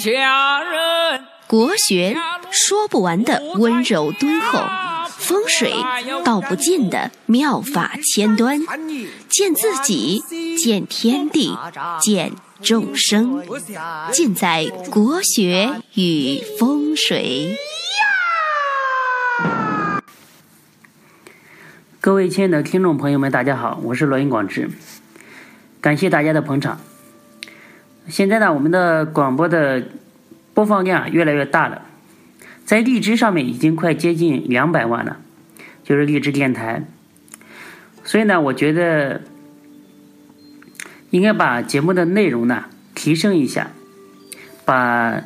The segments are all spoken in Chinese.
下人。国学说不完的温柔敦厚，风水道不尽的妙法千端，见自己，见天地，见众生，尽在国学与风水。各位亲爱的听众朋友们，大家好，我是罗云广志，感谢大家的捧场。现在呢，我们的广播的。播放量越来越大了，在荔枝上面已经快接近两百万了，就是荔枝电台。所以呢，我觉得应该把节目的内容呢提升一下，把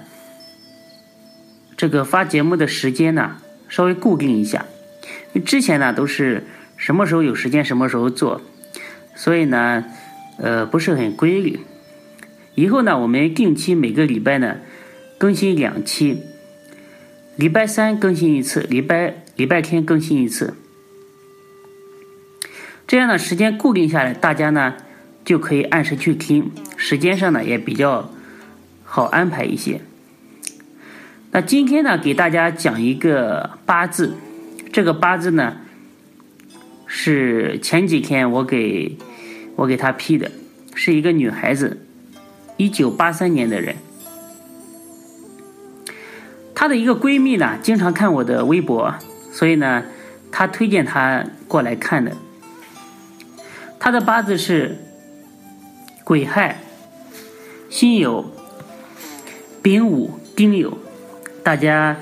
这个发节目的时间呢稍微固定一下。之前呢都是什么时候有时间什么时候做，所以呢呃不是很规律。以后呢，我们定期每个礼拜呢。更新两期，礼拜三更新一次，礼拜礼拜天更新一次，这样呢时间固定下来，大家呢就可以按时去听，时间上呢也比较好安排一些。那今天呢，给大家讲一个八字，这个八字呢是前几天我给我给他批的，是一个女孩子，一九八三年的人。她的一个闺蜜呢，经常看我的微博，所以呢，她推荐她过来看的。她的八字是癸亥、辛酉、丙午、丁酉，大家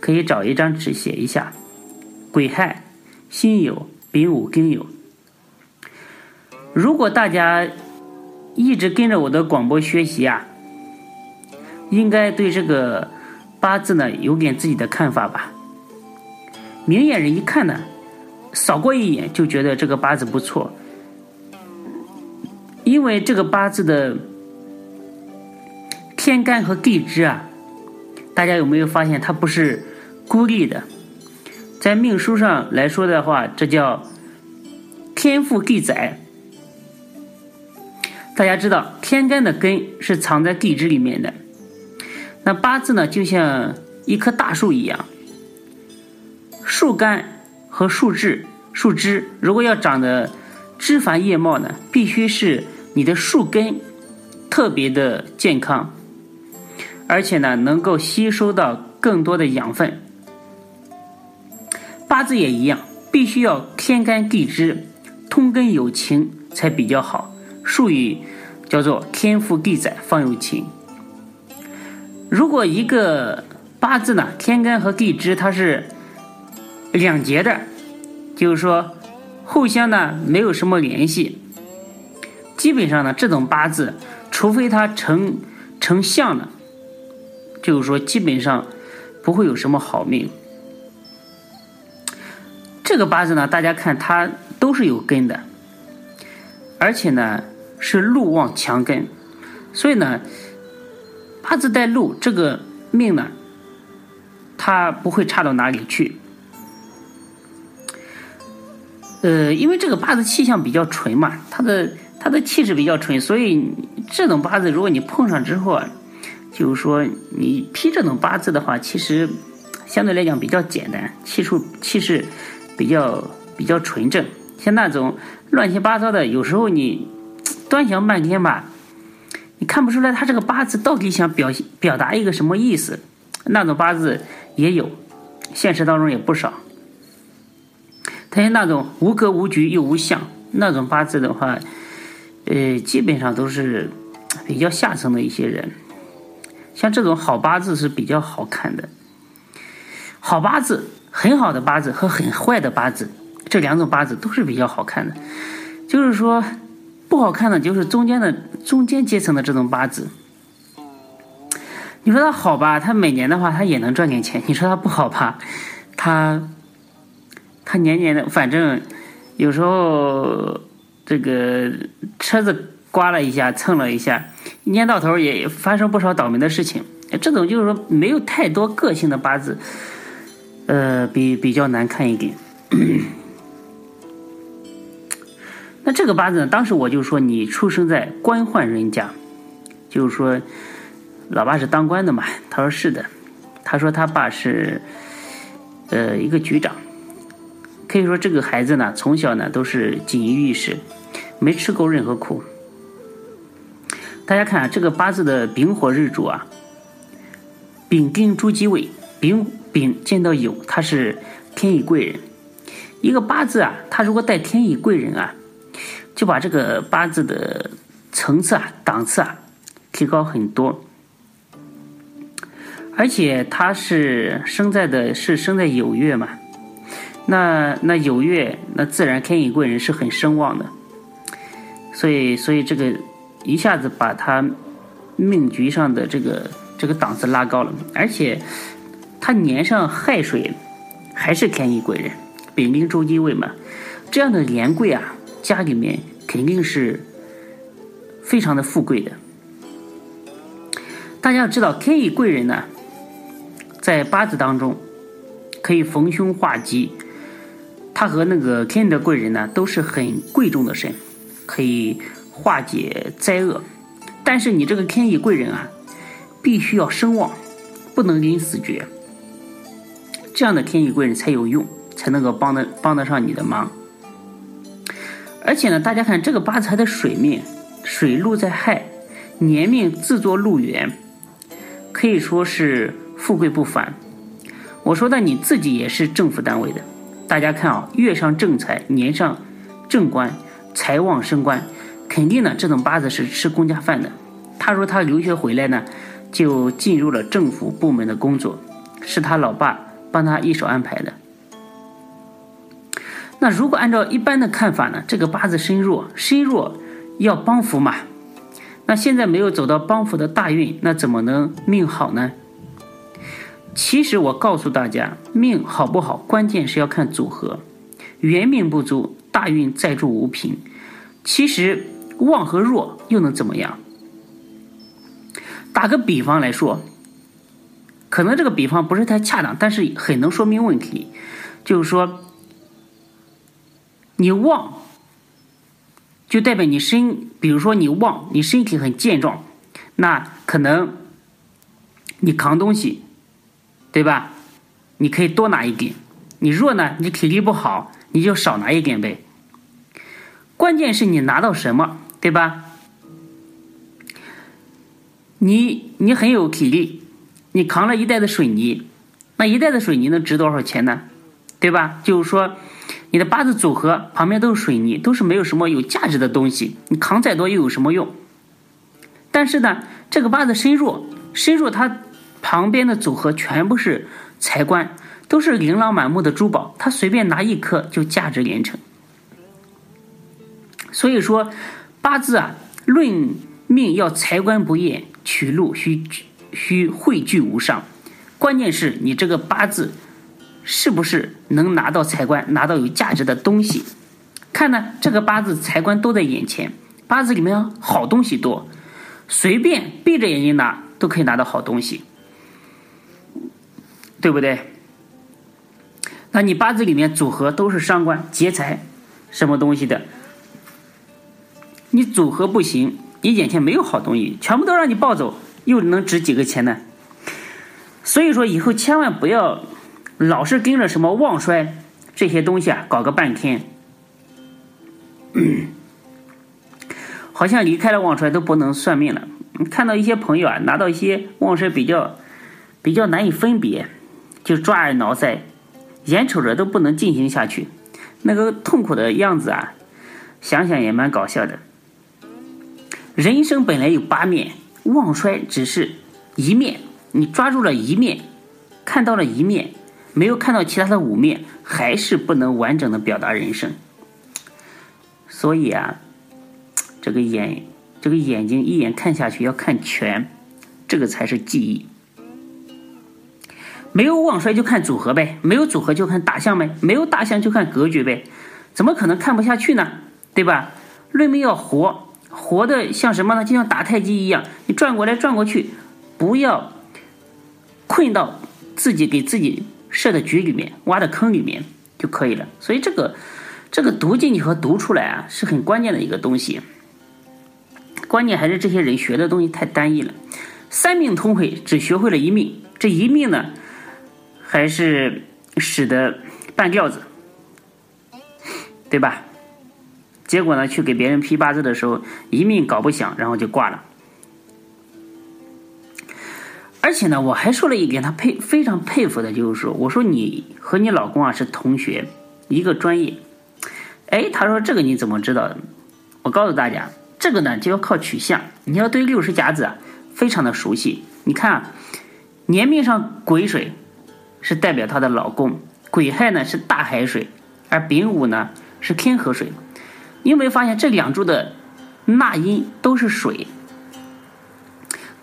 可以找一张纸写一下：癸亥、辛酉、丙午、丁酉。如果大家一直跟着我的广播学习啊，应该对这个。八字呢，有点自己的看法吧。明眼人一看呢，扫过一眼就觉得这个八字不错，因为这个八字的天干和地支啊，大家有没有发现它不是孤立的？在命书上来说的话，这叫天赋地载。大家知道，天干的根是藏在地支里面的。那八字呢，就像一棵大树一样，树干和树枝、树枝如果要长得枝繁叶茂呢，必须是你的树根特别的健康，而且呢，能够吸收到更多的养分。八字也一样，必须要天干地支通根有情才比较好。术语叫做天赋地载，方有情。如果一个八字呢，天干和地支它是两截的，就是说互相呢没有什么联系，基本上呢这种八字，除非它成成相了，就是说基本上不会有什么好命。这个八字呢，大家看它都是有根的，而且呢是禄旺强根，所以呢。八字带禄，这个命呢，它不会差到哪里去。呃，因为这个八字气象比较纯嘛，他的他的气质比较纯，所以这种八字如果你碰上之后啊，就是说你批这种八字的话，其实相对来讲比较简单，气数气势比较比较纯正。像那种乱七八糟的，有时候你端详半天吧。你看不出来他这个八字到底想表表达一个什么意思？那种八字也有，现实当中也不少。他是那种无格无局又无相那种八字的话，呃，基本上都是比较下层的一些人。像这种好八字是比较好看的。好八字，很好的八字和很坏的八字，这两种八字都是比较好看的。就是说。不好看的，就是中间的中间阶层的这种八字。你说他好吧，他每年的话，他也能赚点钱。你说他不好吧，他他年年的，反正有时候这个车子刮了一下，蹭了一下，一年到头也发生不少倒霉的事情。这种就是说没有太多个性的八字，呃，比比较难看一点。那这个八字呢？当时我就说你出生在官宦人家，就是说，老爸是当官的嘛？他说是的。他说他爸是，呃，一个局长。可以说这个孩子呢，从小呢都是锦衣玉食，没吃过任何苦。大家看啊，这个八字的丙火日主啊，丙丁朱鸡位，丙丙见到酉，他是天乙贵人。一个八字啊，他如果带天乙贵人啊，就把这个八字的层次啊、档次啊提高很多。而且他是生在的是生在酉月嘛，那那酉月那自然天乙贵人是很声望的，所以所以这个。一下子把他命局上的这个这个档次拉高了，而且他年上亥水还是天乙贵人，丙丁周金位嘛，这样的连贵啊，家里面肯定是非常的富贵的。大家要知道，天乙贵人呢，在八字当中可以逢凶化吉，他和那个天德贵人呢都是很贵重的神，可以。化解灾厄，但是你这个天乙贵人啊，必须要声望，不能临死绝。这样的天乙贵人才有用，才能够帮得帮得上你的忙。而且呢，大家看这个八字还的水命，水禄在亥，年命自作禄元，可以说是富贵不凡。我说的你自己也是政府单位的，大家看啊，月上正财，年上正官，财旺升官。肯定呢，这种八字是吃公家饭的。他说他留学回来呢，就进入了政府部门的工作，是他老爸帮他一手安排的。那如果按照一般的看法呢，这个八字身弱，身弱要帮扶嘛。那现在没有走到帮扶的大运，那怎么能命好呢？其实我告诉大家，命好不好，关键是要看组合。元命不足，大运再助无凭。其实。旺和弱又能怎么样？打个比方来说，可能这个比方不是太恰当，但是很能说明问题。就是说，你旺，就代表你身，比如说你旺，你身体很健壮，那可能你扛东西，对吧？你可以多拿一点。你弱呢，你体力不好，你就少拿一点呗。关键是你拿到什么。对吧？你你很有体力，你扛了一袋的水泥，那一袋的水泥能值多少钱呢？对吧？就是说，你的八字组合旁边都是水泥，都是没有什么有价值的东西，你扛再多又有什么用？但是呢，这个八字身弱，身弱它旁边的组合全部是财官，都是琳琅满目的珠宝，他随便拿一颗就价值连城。所以说。八字啊，论命要财官不厌，取禄需需汇聚无上。关键是你这个八字是不是能拿到财官，拿到有价值的东西？看呢，这个八字财官都在眼前，八字里面好东西多，随便闭着眼睛拿都可以拿到好东西，对不对？那你八字里面组合都是伤官劫财，什么东西的？你组合不行，你眼前没有好东西，全部都让你抱走，又能值几个钱呢？所以说以后千万不要老是跟着什么旺衰这些东西啊搞个半天，好像离开了旺衰都不能算命了。看到一些朋友啊拿到一些旺衰比较比较难以分别，就抓耳挠腮，眼瞅着都不能进行下去，那个痛苦的样子啊，想想也蛮搞笑的。人生本来有八面，旺衰只是一面。你抓住了一面，看到了一面，没有看到其他的五面，还是不能完整的表达人生。所以啊，这个眼，这个眼睛一眼看下去要看全，这个才是记忆。没有旺衰就看组合呗，没有组合就看大象呗，没有大象就看格局呗，怎么可能看不下去呢？对吧？论命要活。活的像什么呢？就像打太极一样，你转过来转过去，不要困到自己给自己设的局里面、挖的坑里面就可以了。所以这个这个读进去和读出来啊，是很关键的一个东西。关键还是这些人学的东西太单一了，三命通会只学会了一命，这一命呢，还是使得半吊子，对吧？结果呢，去给别人批八字的时候，一命搞不响，然后就挂了。而且呢，我还说了一点，他佩非常佩服的，就是说，我说你和你老公啊是同学，一个专业。哎，他说这个你怎么知道的？我告诉大家，这个呢就要靠取向，你要对六十甲子啊非常的熟悉。你看啊，年命上癸水是代表她的老公，癸亥呢是大海水，而丙午呢是天河水。你有没有发现这两柱的纳音都是水，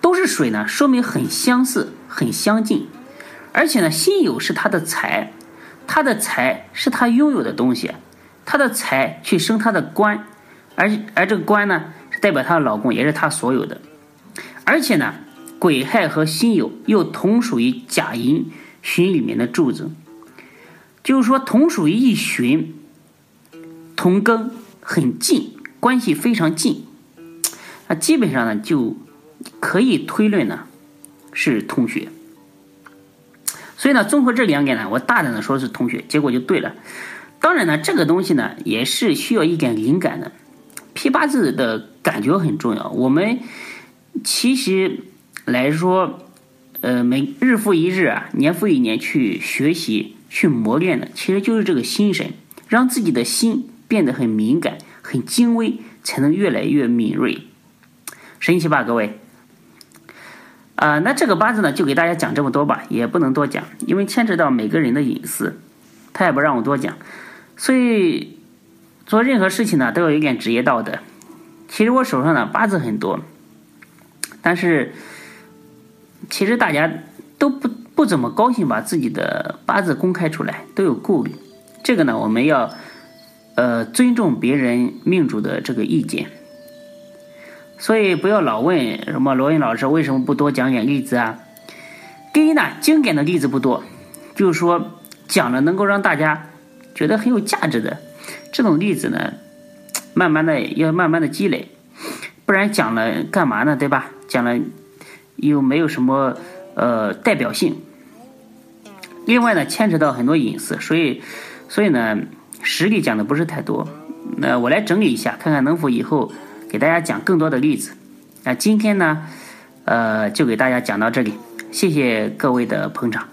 都是水呢？说明很相似，很相近。而且呢，辛酉是他的财，他的财是他拥有的东西，他的财去生他的官，而而这个官呢，代表她的老公，也是他所有的。而且呢，癸亥和辛酉又同属于甲寅旬里面的柱子，就是说同属于一旬，同庚。很近，关系非常近，那基本上呢就可以推论呢是同学。所以呢，综合这两点呢，我大胆的说是同学，结果就对了。当然呢，这个东西呢也是需要一点灵感的，批八字的感觉很重要。我们其实来说，呃，每日复一日啊，年复一年去学习、去磨练的，其实就是这个心神，让自己的心。变得很敏感、很精微，才能越来越敏锐，神奇吧，各位？啊，那这个八字呢，就给大家讲这么多吧，也不能多讲，因为牵扯到每个人的隐私，他也不让我多讲，所以做任何事情呢，都要有点职业道德。其实我手上呢八字很多，但是其实大家都不不怎么高兴把自己的八字公开出来，都有顾虑。这个呢，我们要。呃，尊重别人命主的这个意见，所以不要老问什么罗云老师为什么不多讲点例子啊？第一呢，经典的例子不多，就是说讲了能够让大家觉得很有价值的这种例子呢，慢慢的要慢慢的积累，不然讲了干嘛呢？对吧？讲了又没有什么呃代表性。另外呢，牵扯到很多隐私，所以所以呢。实例讲的不是太多，那我来整理一下，看看能否以后给大家讲更多的例子。那今天呢，呃，就给大家讲到这里，谢谢各位的捧场。